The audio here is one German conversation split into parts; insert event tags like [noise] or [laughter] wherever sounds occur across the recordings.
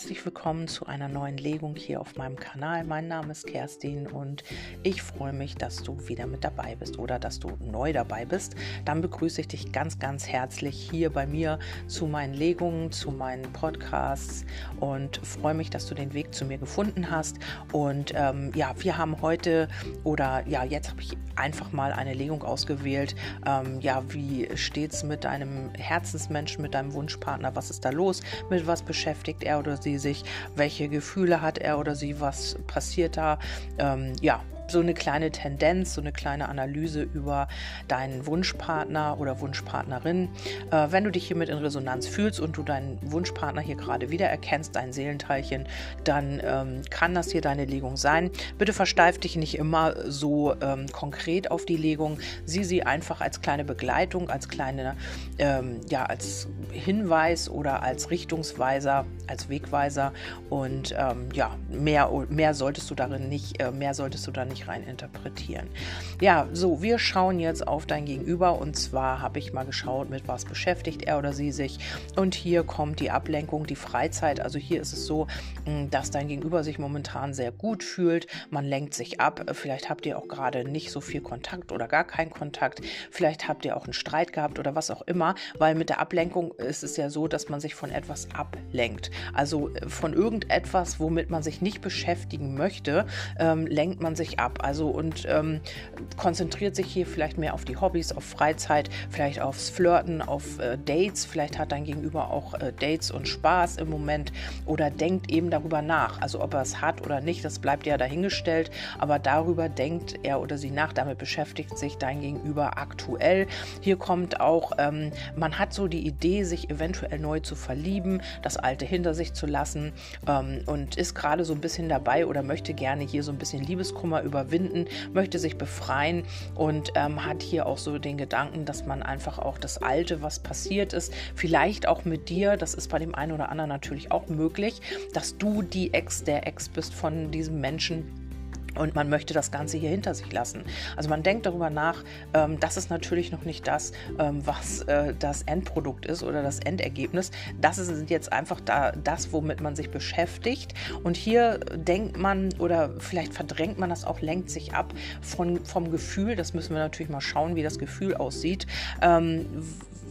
herzlich willkommen zu einer neuen Legung hier auf meinem Kanal. Mein Name ist Kerstin und ich freue mich, dass du wieder mit dabei bist oder dass du neu dabei bist. Dann begrüße ich dich ganz, ganz herzlich hier bei mir zu meinen Legungen, zu meinen Podcasts und freue mich, dass du den Weg zu mir gefunden hast. Und ähm, ja, wir haben heute oder ja, jetzt habe ich einfach mal eine Legung ausgewählt. Ähm, ja, wie steht es mit deinem Herzensmenschen, mit deinem Wunschpartner? Was ist da los? Mit was beschäftigt er oder sie sich? Welche Gefühle hat er oder sie? Was passiert da? Ähm, ja, so eine kleine Tendenz, so eine kleine Analyse über deinen Wunschpartner oder Wunschpartnerin. Äh, wenn du dich hiermit in Resonanz fühlst und du deinen Wunschpartner hier gerade wiedererkennst, dein Seelenteilchen, dann ähm, kann das hier deine Legung sein. Bitte versteif dich nicht immer so ähm, konkret auf die Legung. Sieh sie einfach als kleine Begleitung, als kleine, ähm, ja, als Hinweis oder als Richtungsweiser, als Wegweiser. Und ähm, ja, mehr, mehr solltest du darin nicht, äh, mehr solltest du da nicht rein interpretieren. Ja, so, wir schauen jetzt auf dein Gegenüber und zwar habe ich mal geschaut, mit was beschäftigt er oder sie sich. Und hier kommt die Ablenkung, die Freizeit. Also hier ist es so, hm, dass dein Gegenüber sich momentan sehr gut fühlt. Man lenkt sich ab. Vielleicht habt ihr auch gerade nicht so viel Kontakt oder gar keinen Kontakt. Vielleicht habt ihr auch einen Streit gehabt oder was auch immer, weil mit der Ablenkung ist es ja so, dass man sich von etwas ablenkt. Also äh, von irgendetwas, womit man sich nicht beschäftigen möchte, ähm, lenkt man sich ab ab. Also und ähm, konzentriert sich hier vielleicht mehr auf die Hobbys, auf Freizeit, vielleicht aufs Flirten, auf äh, Dates. Vielleicht hat dein Gegenüber auch äh, Dates und Spaß im Moment oder denkt eben darüber nach. Also ob er es hat oder nicht, das bleibt ja dahingestellt. Aber darüber denkt er oder sie nach. Damit beschäftigt sich dein Gegenüber aktuell. Hier kommt auch, ähm, man hat so die Idee, sich eventuell neu zu verlieben, das Alte hinter sich zu lassen ähm, und ist gerade so ein bisschen dabei oder möchte gerne hier so ein bisschen Liebeskummer über überwinden, möchte sich befreien und ähm, hat hier auch so den Gedanken, dass man einfach auch das Alte, was passiert ist, vielleicht auch mit dir, das ist bei dem einen oder anderen natürlich auch möglich, dass du die Ex, der Ex bist von diesem Menschen und man möchte das Ganze hier hinter sich lassen. Also man denkt darüber nach, ähm, das ist natürlich noch nicht das, ähm, was äh, das Endprodukt ist oder das Endergebnis. Das ist jetzt einfach da, das, womit man sich beschäftigt. Und hier denkt man oder vielleicht verdrängt man das auch, lenkt sich ab von, vom Gefühl. Das müssen wir natürlich mal schauen, wie das Gefühl aussieht. Ähm,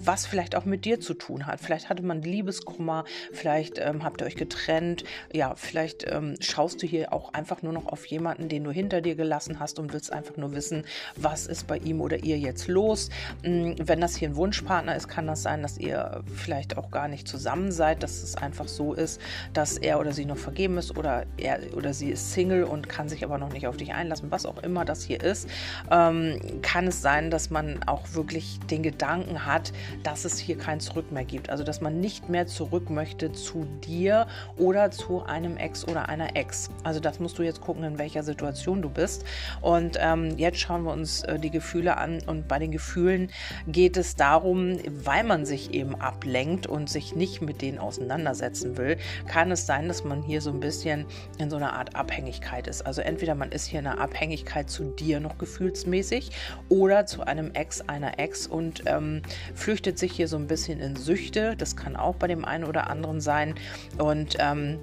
was vielleicht auch mit dir zu tun hat. Vielleicht hatte man Liebeskummer, vielleicht ähm, habt ihr euch getrennt, ja, vielleicht ähm, schaust du hier auch einfach nur noch auf jemanden, den du hinter dir gelassen hast und willst einfach nur wissen, was ist bei ihm oder ihr jetzt los. Ähm, wenn das hier ein Wunschpartner ist, kann das sein, dass ihr vielleicht auch gar nicht zusammen seid, dass es einfach so ist, dass er oder sie noch vergeben ist oder er oder sie ist Single und kann sich aber noch nicht auf dich einlassen, was auch immer das hier ist, ähm, kann es sein, dass man auch wirklich den Gedanken hat, dass es hier kein Zurück mehr gibt. Also dass man nicht mehr zurück möchte zu dir oder zu einem Ex oder einer Ex. Also das musst du jetzt gucken, in welcher Situation du bist. Und ähm, jetzt schauen wir uns äh, die Gefühle an. Und bei den Gefühlen geht es darum, weil man sich eben ablenkt und sich nicht mit denen auseinandersetzen will, kann es sein, dass man hier so ein bisschen in so einer Art Abhängigkeit ist. Also entweder man ist hier in einer Abhängigkeit zu dir noch gefühlsmäßig oder zu einem Ex, einer Ex und ähm, flüchtet flüchtet sich hier so ein bisschen in Süchte. Das kann auch bei dem einen oder anderen sein. Und ähm,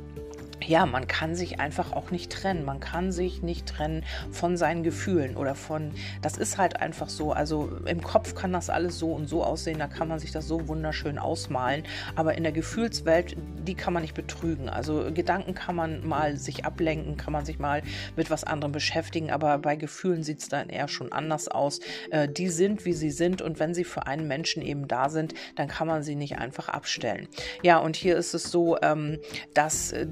ja, man kann sich einfach auch nicht trennen. Man kann sich nicht trennen von seinen Gefühlen oder von, das ist halt einfach so. Also im Kopf kann das alles so und so aussehen, da kann man sich das so wunderschön ausmalen. Aber in der Gefühlswelt, die kann man nicht betrügen. Also Gedanken kann man mal sich ablenken, kann man sich mal mit was anderem beschäftigen, aber bei Gefühlen sieht es dann eher schon anders aus. Äh, die sind, wie sie sind und wenn sie für einen Menschen eben da sind, dann kann man sie nicht einfach abstellen. Ja, und hier ist es so, ähm, dass äh,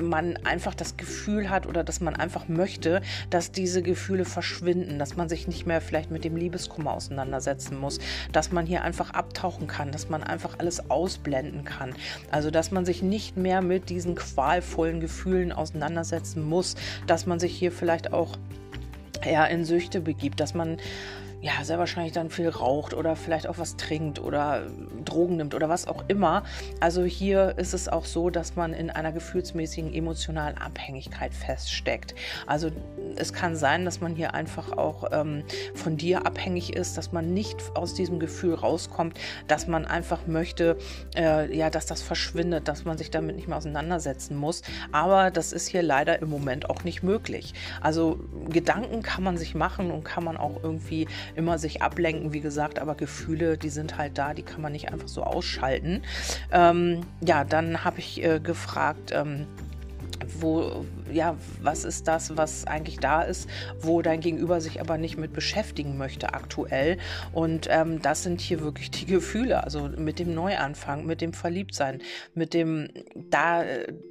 man einfach das Gefühl hat oder dass man einfach möchte, dass diese Gefühle verschwinden, dass man sich nicht mehr vielleicht mit dem Liebeskummer auseinandersetzen muss, dass man hier einfach abtauchen kann, dass man einfach alles ausblenden kann. Also dass man sich nicht mehr mit diesen qualvollen Gefühlen auseinandersetzen muss, dass man sich hier vielleicht auch ja, in Süchte begibt, dass man ja, sehr wahrscheinlich dann viel raucht oder vielleicht auch was trinkt oder Drogen nimmt oder was auch immer. Also hier ist es auch so, dass man in einer gefühlsmäßigen emotionalen Abhängigkeit feststeckt. Also es kann sein, dass man hier einfach auch ähm, von dir abhängig ist, dass man nicht aus diesem Gefühl rauskommt, dass man einfach möchte, äh, ja, dass das verschwindet, dass man sich damit nicht mehr auseinandersetzen muss. Aber das ist hier leider im Moment auch nicht möglich. Also Gedanken kann man sich machen und kann man auch irgendwie immer sich ablenken, wie gesagt, aber Gefühle, die sind halt da, die kann man nicht einfach so ausschalten. Ähm, ja, dann habe ich äh, gefragt, ähm, wo, ja, was ist das, was eigentlich da ist, wo dein Gegenüber sich aber nicht mit beschäftigen möchte aktuell. Und ähm, das sind hier wirklich die [laughs] Gefühle, also mit dem Neuanfang, mit dem Verliebtsein, mit dem da,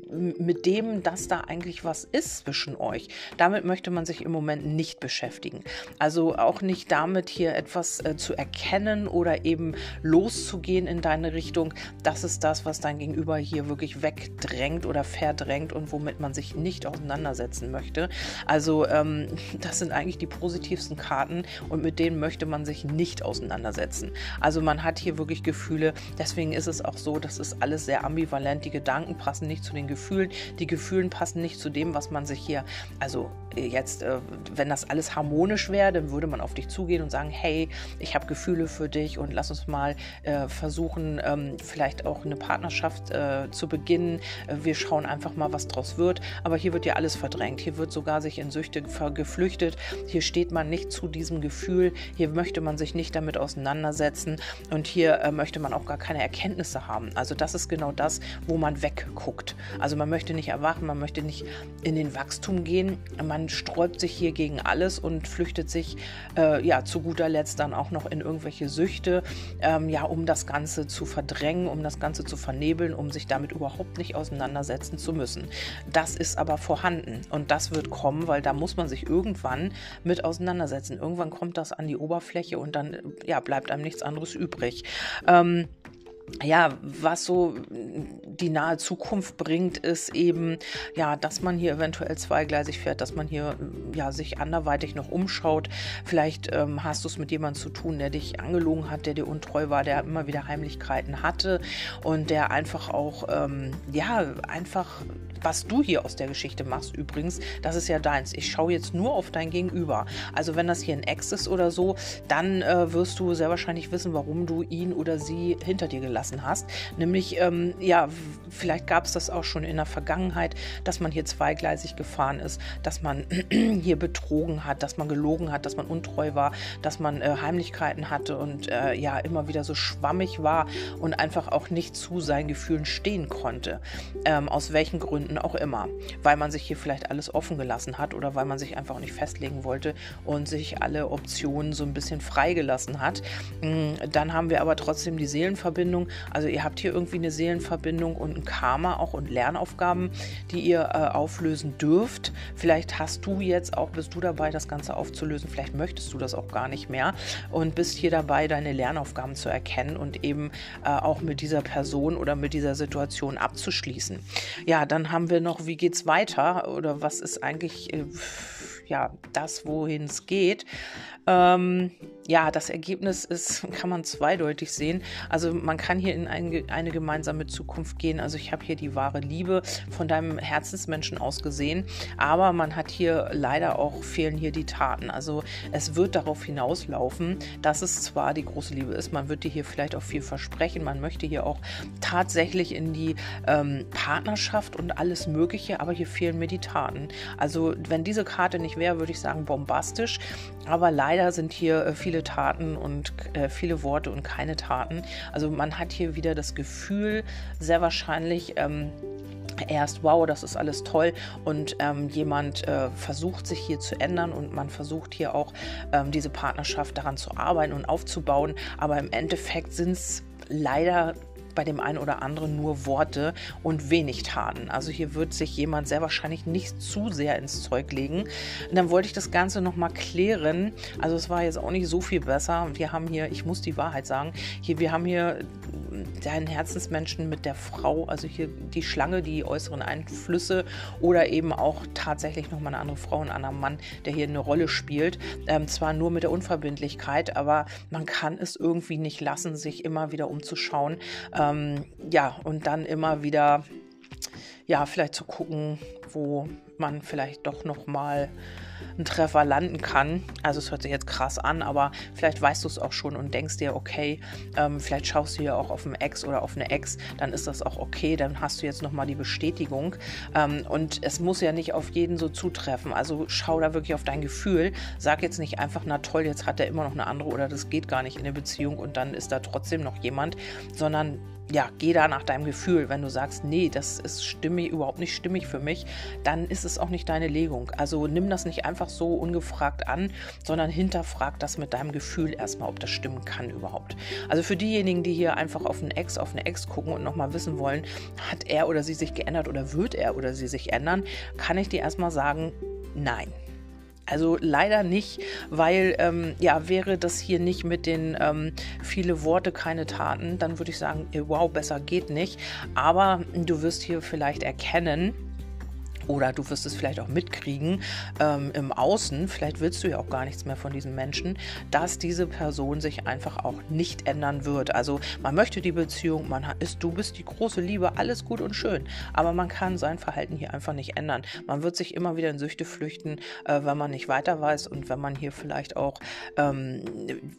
mit dem, dass da eigentlich was ist zwischen euch. Damit möchte man sich im Moment nicht beschäftigen. Also auch nicht damit hier etwas äh, zu erkennen oder eben loszugehen in deine Richtung. Das ist das, was dein Gegenüber hier wirklich wegdrängt oder verdrängt und womit man sich nicht auseinandersetzen möchte. Also ähm, [laughs] das sind eigentlich die positivsten Karten und mit denen möchte man sich nicht auseinandersetzen. Also man hat hier wirklich Gefühle. Deswegen ist es auch so, dass es alles sehr ambivalent. Die Gedanken passen nicht zu den Gefühlen. Die Gefühlen passen nicht zu dem, was man sich hier, also jetzt, äh, wenn das alles harmonisch wäre, dann würde man auf dich zugehen und sagen, hey, ich habe Gefühle für dich und lass uns mal äh, versuchen, ähm, vielleicht auch eine Partnerschaft äh, zu beginnen. Äh, wir schauen einfach mal, was draus wird. Aber hier wird ja alles verdrängt. Hier wird sogar sich in Süchte geflüchtet. Hier steht man nicht zu diesem Gefühl. Hier möchte man sich nicht damit auseinandersetzen. Und hier äh, möchte man auch gar keine Erkenntnisse haben. Also das ist genau das, wo man wegguckt. Also man möchte nicht erwachen, man möchte nicht in den Wachstum gehen. Man sträubt sich hier gegen alles und flüchtet sich äh, ja zu guter Letzt dann auch noch in irgendwelche Süchte, ähm, ja, um das Ganze zu verdrängen, um das Ganze zu vernebeln, um sich damit überhaupt nicht auseinandersetzen zu müssen. Das ist aber vorhanden und das wird kommen, weil da muss man sich irgendwann mit auseinandersetzen. Irgendwann kommt das an die Oberfläche und dann ja, bleibt einem nichts anderes übrig. Ähm, ja, was so die nahe Zukunft bringt, ist eben, ja, dass man hier eventuell zweigleisig fährt, dass man hier ja, sich anderweitig noch umschaut. Vielleicht ähm, hast du es mit jemandem zu tun, der dich angelogen hat, der dir untreu war, der immer wieder Heimlichkeiten hatte und der einfach auch, ähm, ja, einfach was du hier aus der Geschichte machst übrigens, das ist ja deins. Ich schaue jetzt nur auf dein Gegenüber. Also wenn das hier ein Ex ist oder so, dann äh, wirst du sehr wahrscheinlich wissen, warum du ihn oder sie hinter dir gelassen hast. Nämlich, ähm, ja, vielleicht gab es das auch schon in der Vergangenheit, dass man hier zweigleisig gefahren ist, dass man [clears throat] hier betrogen hat, dass man gelogen hat, dass man untreu war, dass man äh, Heimlichkeiten hatte und äh, ja immer wieder so schwammig war und einfach auch nicht zu seinen Gefühlen stehen konnte. Ähm, aus welchen Gründen auch immer. Weil man sich hier vielleicht alles offen gelassen hat oder weil man sich einfach nicht festlegen wollte und sich alle Optionen so ein bisschen freigelassen hat. Mm, dann haben wir aber trotzdem die Seelenverbindung. Also ihr habt hier irgendwie eine Seelenverbindung und ein Karma auch und Lernaufgaben, die ihr äh, auflösen dürft. Vielleicht hast du jetzt auch, bist du dabei, das Ganze aufzulösen. Vielleicht möchtest du das auch gar nicht mehr und bist hier dabei, deine Lernaufgaben zu erkennen und eben äh, auch mit dieser Person oder mit dieser Situation abzuschließen. Ja, dann haben haben wir noch, wie geht's weiter oder was ist eigentlich äh, ja das, wohin es geht? Ähm, ja, das Ergebnis ist, [laughs] kann man zweideutig sehen. Also man kann hier in ein, eine gemeinsame Zukunft gehen. Also ich habe hier die wahre Liebe von deinem Herzensmenschen aus gesehen, aber man hat hier leider auch fehlen hier die Taten. Also es wird darauf hinauslaufen, dass es zwar die große Liebe ist, man wird dir hier vielleicht auch viel versprechen, man möchte hier auch tatsächlich in die ähm, Partnerschaft und alles Mögliche, aber hier fehlen mir die Taten. Also wenn diese Karte nicht wäre, würde ich sagen bombastisch, aber leider sind hier äh, viele viele Taten und äh, viele Worte und keine Taten. Also man hat hier wieder das Gefühl, sehr wahrscheinlich, ähm, erst, wow, das ist alles toll und ähm, jemand äh, versucht sich hier zu ändern und man versucht hier auch ähm, diese Partnerschaft daran zu arbeiten und aufzubauen, aber im Endeffekt sind es leider bei dem einen oder anderen nur Worte und wenig Taten. Also hier wird sich jemand sehr wahrscheinlich nicht zu sehr ins Zeug legen. Und dann wollte ich das Ganze nochmal klären. Also es war jetzt auch nicht so viel besser. Wir haben hier, ich muss die Wahrheit sagen, hier, wir haben hier deinen Herzensmenschen mit der Frau, also hier die Schlange, die äußeren Einflüsse oder eben auch tatsächlich nochmal eine andere Frau, ein anderer Mann, der hier eine Rolle spielt. Ähm, zwar nur mit der Unverbindlichkeit, aber man kann es irgendwie nicht lassen, sich immer wieder umzuschauen. Ähm, ja, und dann immer wieder ja, vielleicht zu gucken, wo man vielleicht doch noch mal einen Treffer landen kann. Also es hört sich jetzt krass an, aber vielleicht weißt du es auch schon und denkst dir, okay, ähm, vielleicht schaust du hier auch auf einen Ex oder auf eine Ex, dann ist das auch okay, dann hast du jetzt nochmal die Bestätigung. Ähm, und es muss ja nicht auf jeden so zutreffen. Also schau da wirklich auf dein Gefühl. Sag jetzt nicht einfach, na toll, jetzt hat er immer noch eine andere oder das geht gar nicht in der Beziehung und dann ist da trotzdem noch jemand, sondern ja, geh da nach deinem Gefühl. Wenn du sagst, nee, das ist stimmig, überhaupt nicht stimmig für mich, dann ist es auch nicht deine Legung. Also nimm das nicht einfach so ungefragt an, sondern hinterfrag das mit deinem Gefühl erstmal, ob das stimmen kann überhaupt. Also für diejenigen, die hier einfach auf einen Ex, auf eine Ex gucken und nochmal wissen wollen, hat er oder sie sich geändert oder wird er oder sie sich ändern, kann ich dir erstmal sagen, nein. Also leider nicht, weil ähm, ja, wäre das hier nicht mit den ähm, viele Worte, keine Taten, dann würde ich sagen, wow, besser geht nicht. Aber du wirst hier vielleicht erkennen, oder du wirst es vielleicht auch mitkriegen ähm, im Außen, vielleicht willst du ja auch gar nichts mehr von diesem Menschen, dass diese Person sich einfach auch nicht ändern wird. Also man möchte die Beziehung, man ist, du bist die große Liebe, alles gut und schön, aber man kann sein Verhalten hier einfach nicht ändern. Man wird sich immer wieder in Süchte flüchten, äh, wenn man nicht weiter weiß und wenn man hier vielleicht auch, ähm,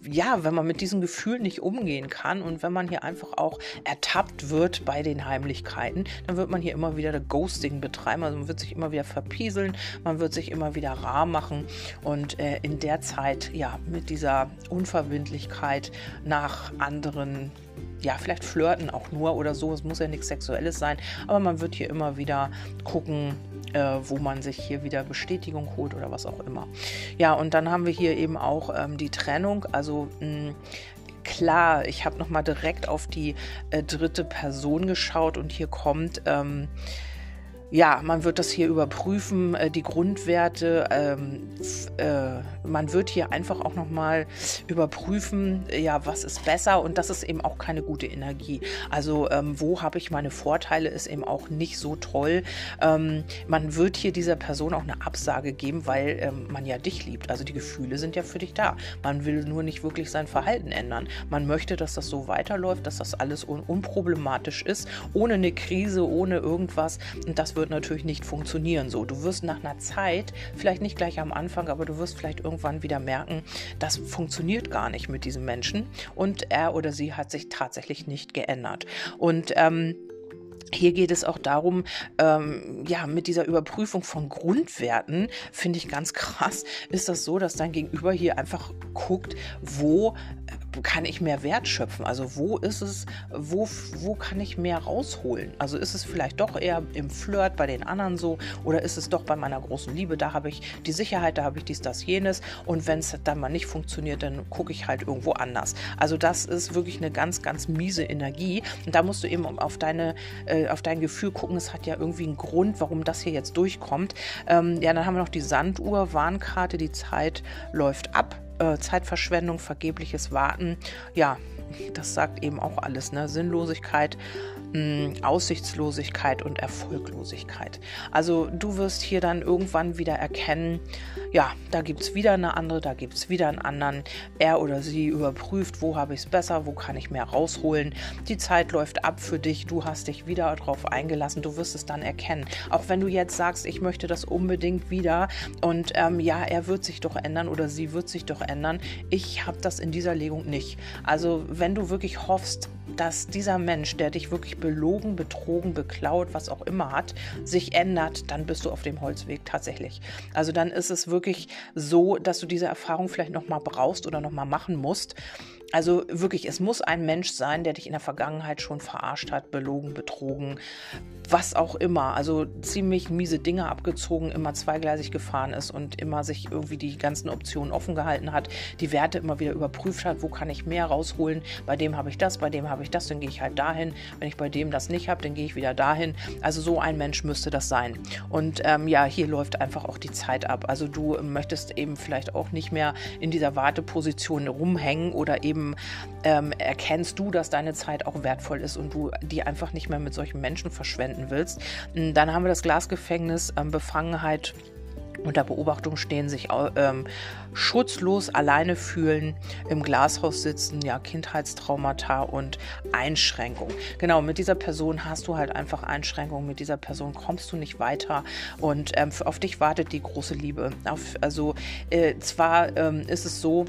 ja, wenn man mit diesem Gefühl nicht umgehen kann und wenn man hier einfach auch ertappt wird bei den Heimlichkeiten, dann wird man hier immer wieder Ghosting betreiben. Also man wird wird sich immer wieder verpieseln, man wird sich immer wieder rar machen und äh, in der Zeit ja mit dieser Unverbindlichkeit nach anderen ja, vielleicht flirten auch nur oder so. Es muss ja nichts Sexuelles sein, aber man wird hier immer wieder gucken, äh, wo man sich hier wieder Bestätigung holt oder was auch immer. Ja, und dann haben wir hier eben auch ähm, die Trennung. Also mh, klar, ich habe nochmal direkt auf die äh, dritte Person geschaut und hier kommt. Ähm, ja, man wird das hier überprüfen, äh, die Grundwerte. Ähm, äh, man wird hier einfach auch nochmal überprüfen, ja, was ist besser und das ist eben auch keine gute Energie. Also ähm, wo habe ich meine Vorteile, ist eben auch nicht so toll. Ähm, man wird hier dieser Person auch eine Absage geben, weil ähm, man ja dich liebt. Also die Gefühle sind ja für dich da. Man will nur nicht wirklich sein Verhalten ändern. Man möchte, dass das so weiterläuft, dass das alles un unproblematisch ist, ohne eine Krise, ohne irgendwas. Und das wird natürlich nicht funktionieren so. Du wirst nach einer Zeit, vielleicht nicht gleich am Anfang, aber du wirst vielleicht irgendwann wieder merken, das funktioniert gar nicht mit diesem Menschen und er oder sie hat sich tatsächlich nicht geändert. Und ähm, hier geht es auch darum, ähm, ja, mit dieser Überprüfung von Grundwerten, finde ich ganz krass, ist das so, dass dein Gegenüber hier einfach guckt, wo kann ich mehr Wert schöpfen? Also wo ist es, wo, wo kann ich mehr rausholen? Also ist es vielleicht doch eher im Flirt bei den anderen so oder ist es doch bei meiner großen Liebe, da habe ich die Sicherheit, da habe ich dies, das, jenes und wenn es dann mal nicht funktioniert, dann gucke ich halt irgendwo anders. Also das ist wirklich eine ganz, ganz miese Energie und da musst du eben auf, deine, äh, auf dein Gefühl gucken, es hat ja irgendwie einen Grund, warum das hier jetzt durchkommt. Ähm, ja, dann haben wir noch die Sanduhr, Warnkarte, die Zeit läuft ab äh, Zeitverschwendung, vergebliches Warten. Ja, das sagt eben auch alles. Ne? Sinnlosigkeit, mh, Aussichtslosigkeit und Erfolglosigkeit. Also du wirst hier dann irgendwann wieder erkennen, ja, da gibt es wieder eine andere, da gibt es wieder einen anderen. Er oder sie überprüft, wo habe ich es besser, wo kann ich mehr rausholen. Die Zeit läuft ab für dich, du hast dich wieder darauf eingelassen, du wirst es dann erkennen. Auch wenn du jetzt sagst, ich möchte das unbedingt wieder und ähm, ja, er wird sich doch ändern oder sie wird sich doch ändern. Ich habe das in dieser Legung nicht. Also wenn du wirklich hoffst, dass dieser Mensch, der dich wirklich belogen, betrogen, beklaut, was auch immer hat, sich ändert, dann bist du auf dem Holzweg tatsächlich. Also dann ist es wirklich so, dass du diese Erfahrung vielleicht nochmal brauchst oder nochmal machen musst. Also wirklich, es muss ein Mensch sein, der dich in der Vergangenheit schon verarscht hat, belogen, betrogen, was auch immer. Also ziemlich miese Dinge abgezogen, immer zweigleisig gefahren ist und immer sich irgendwie die ganzen Optionen offen gehalten hat, die Werte immer wieder überprüft hat, wo kann ich mehr rausholen, bei dem habe ich das, bei dem habe ich das, dann gehe ich halt dahin. Wenn ich bei dem das nicht habe, dann gehe ich wieder dahin. Also so ein Mensch müsste das sein. Und ähm, ja, hier läuft einfach auch die Zeit ab. Also du möchtest eben vielleicht auch nicht mehr in dieser Warteposition rumhängen oder eben eben ähm, erkennst du, dass deine Zeit auch wertvoll ist und du die einfach nicht mehr mit solchen Menschen verschwenden willst. Dann haben wir das Glasgefängnis, ähm, Befangenheit unter Beobachtung stehen, sich ähm, schutzlos alleine fühlen, im Glashaus sitzen, ja, Kindheitstraumata und Einschränkungen. Genau, mit dieser Person hast du halt einfach Einschränkungen, mit dieser Person kommst du nicht weiter und ähm, auf dich wartet die große Liebe. Auf, also äh, zwar ähm, ist es so,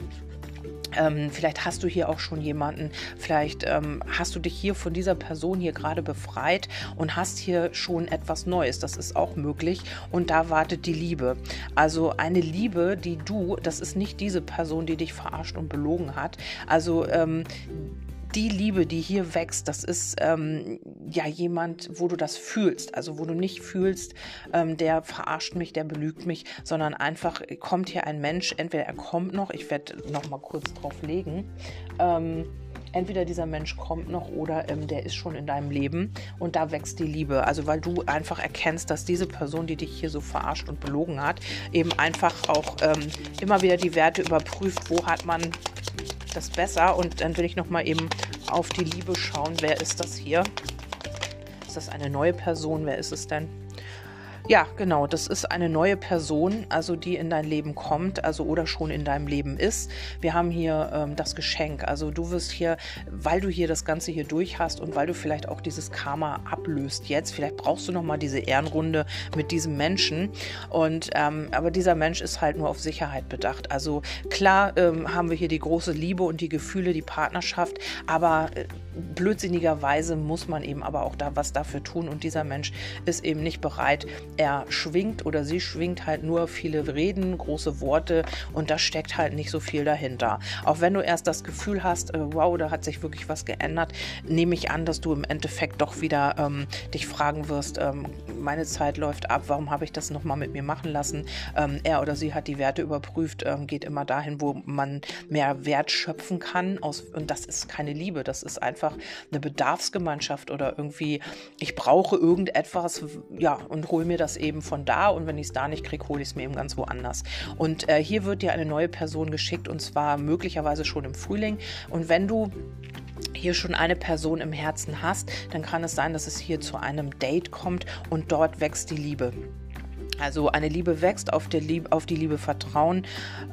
ähm, vielleicht hast du hier auch schon jemanden, vielleicht ähm, hast du dich hier von dieser Person hier gerade befreit und hast hier schon etwas Neues. Das ist auch möglich und da wartet die Liebe. Also eine Liebe, die du, das ist nicht diese Person, die dich verarscht und belogen hat. Also ähm, die Liebe, die hier wächst, das ist ähm, ja jemand, wo du das fühlst. Also wo du nicht fühlst, ähm, der verarscht mich, der belügt mich, sondern einfach kommt hier ein Mensch, entweder er kommt noch, ich werde noch mal kurz drauf legen, ähm, entweder dieser Mensch kommt noch oder ähm, der ist schon in deinem Leben und da wächst die Liebe. Also weil du einfach erkennst, dass diese Person, die dich hier so verarscht und belogen hat, eben einfach auch ähm, immer wieder die Werte überprüft, wo hat man das besser. Und dann will ich noch mal eben auf die Liebe schauen. Wer ist das hier? Ist das eine neue Person? Wer ist es denn? Ja, genau, das ist eine neue Person, also die in dein Leben kommt, also oder schon in deinem Leben ist. Wir haben hier ähm, das Geschenk. Also du wirst hier, weil du hier das Ganze hier durch hast und weil du vielleicht auch dieses Karma ablöst jetzt, vielleicht brauchst du nochmal diese Ehrenrunde mit diesem Menschen. Und ähm, aber dieser Mensch ist halt nur auf Sicherheit bedacht. Also klar ähm, haben wir hier die große Liebe und die Gefühle, die Partnerschaft, aber äh, blödsinnigerweise muss man eben aber auch da was dafür tun und dieser Mensch ist eben nicht bereit, er schwingt oder sie schwingt halt nur viele Reden, große Worte und da steckt halt nicht so viel dahinter. Auch wenn du erst das Gefühl hast, äh, wow, da hat sich wirklich was geändert, nehme ich an, dass du im Endeffekt doch wieder ähm, dich fragen wirst, ähm, meine Zeit läuft ab, warum habe ich das nochmal mit mir machen lassen? Ähm, er oder sie hat die Werte überprüft, ähm, geht immer dahin, wo man mehr Wert schöpfen kann aus, und das ist keine Liebe, das ist einfach eine Bedarfsgemeinschaft oder irgendwie, ich brauche irgendetwas, ja, und hole mir das das eben von da und wenn ich es da nicht kriege, hole ich es mir eben ganz woanders. Und äh, hier wird dir eine neue Person geschickt und zwar möglicherweise schon im Frühling. Und wenn du hier schon eine Person im Herzen hast, dann kann es sein, dass es hier zu einem Date kommt und dort wächst die Liebe. Also eine Liebe wächst, auf, Liebe, auf die Liebe vertrauen,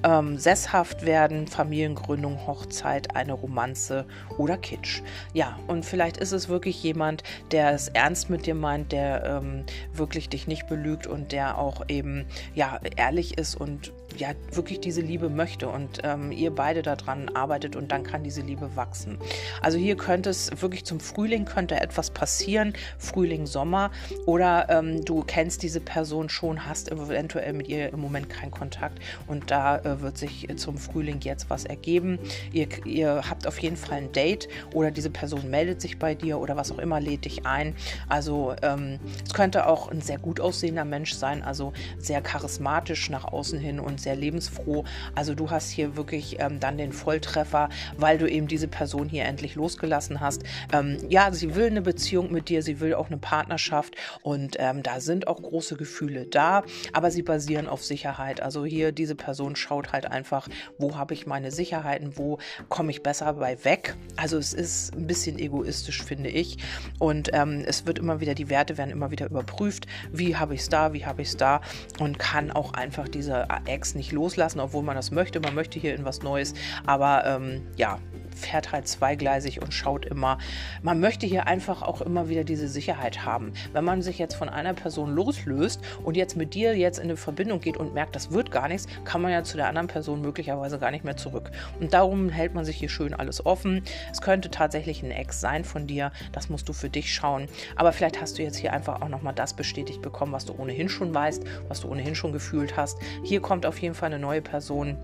ähm, sesshaft werden, Familiengründung, Hochzeit, eine Romanze oder Kitsch. Ja, und vielleicht ist es wirklich jemand, der es ernst mit dir meint, der ähm, wirklich dich nicht belügt und der auch eben ja ehrlich ist und ja wirklich diese Liebe möchte und ähm, ihr beide daran arbeitet und dann kann diese Liebe wachsen. Also hier könnte es wirklich zum Frühling könnte etwas passieren, Frühling, Sommer oder ähm, du kennst diese Person schon, hast eventuell mit ihr im Moment keinen Kontakt und da äh, wird sich zum Frühling jetzt was ergeben. Ihr, ihr habt auf jeden Fall ein Date oder diese Person meldet sich bei dir oder was auch immer, lädt dich ein. Also ähm, es könnte auch ein sehr gut aussehender Mensch sein, also sehr charismatisch nach außen hin und sehr lebensfroh. Also du hast hier wirklich ähm, dann den Volltreffer, weil du eben diese Person hier endlich losgelassen hast. Ähm, ja, sie will eine Beziehung mit dir, sie will auch eine Partnerschaft und ähm, da sind auch große Gefühle da, aber sie basieren auf Sicherheit. Also hier diese Person schaut halt einfach, wo habe ich meine Sicherheiten, wo komme ich besser bei weg. Also es ist ein bisschen egoistisch, finde ich. Und ähm, es wird immer wieder, die Werte werden immer wieder überprüft. Wie habe ich es da, wie habe ich es da und kann auch einfach diese Ex nicht loslassen, obwohl man das möchte. Man möchte hier in was Neues, aber ähm, ja, fährt halt zweigleisig und schaut immer. Man möchte hier einfach auch immer wieder diese Sicherheit haben. Wenn man sich jetzt von einer Person loslöst und jetzt mit dir jetzt in eine Verbindung geht und merkt, das wird gar nichts, kann man ja zu der anderen Person möglicherweise gar nicht mehr zurück. Und darum hält man sich hier schön alles offen. Es könnte tatsächlich ein Ex sein von dir, das musst du für dich schauen. Aber vielleicht hast du jetzt hier einfach auch nochmal das bestätigt bekommen, was du ohnehin schon weißt, was du ohnehin schon gefühlt hast. Hier kommt auf jeden Fall eine neue Person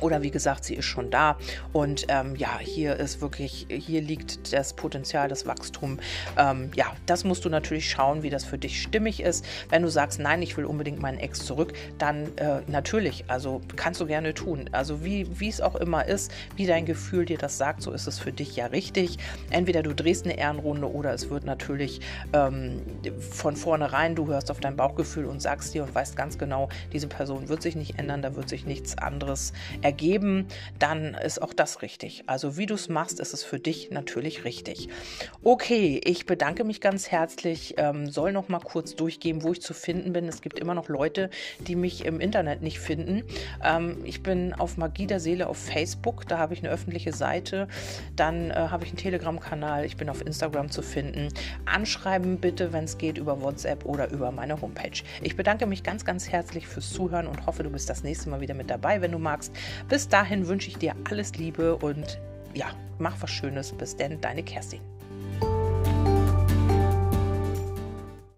oder wie gesagt, sie ist schon da. Und ähm, ja, hier ist wirklich, hier liegt das Potenzial, das Wachstum. Ähm, ja, das musst du natürlich schauen, wie das für dich stimmig ist. Wenn du sagst, nein, ich will unbedingt meinen Ex zurück, dann äh, natürlich, also kannst du gerne tun. Also wie es auch immer ist, wie dein Gefühl dir das sagt, so ist es für dich ja richtig. Entweder du drehst eine Ehrenrunde oder es wird natürlich ähm, von vornherein, du hörst auf dein Bauchgefühl und sagst dir und weißt ganz genau, diese Person wird sich nicht ändern, da wird sich nichts anderes ändern ergeben, dann ist auch das richtig. Also wie du es machst, ist es für dich natürlich richtig. Okay, ich bedanke mich ganz herzlich. Ähm, soll noch mal kurz durchgehen, wo ich zu finden bin. Es gibt immer noch Leute, die mich im Internet nicht finden. Ähm, ich bin auf Magie der Seele auf Facebook. Da habe ich eine öffentliche Seite. Dann äh, habe ich einen Telegram-Kanal. Ich bin auf Instagram zu finden. Anschreiben bitte, wenn es geht, über WhatsApp oder über meine Homepage. Ich bedanke mich ganz, ganz herzlich fürs Zuhören und hoffe, du bist das nächste Mal wieder mit dabei, wenn du magst. Bis dahin wünsche ich dir alles Liebe und ja, mach was Schönes. Bis denn, deine Kerstin.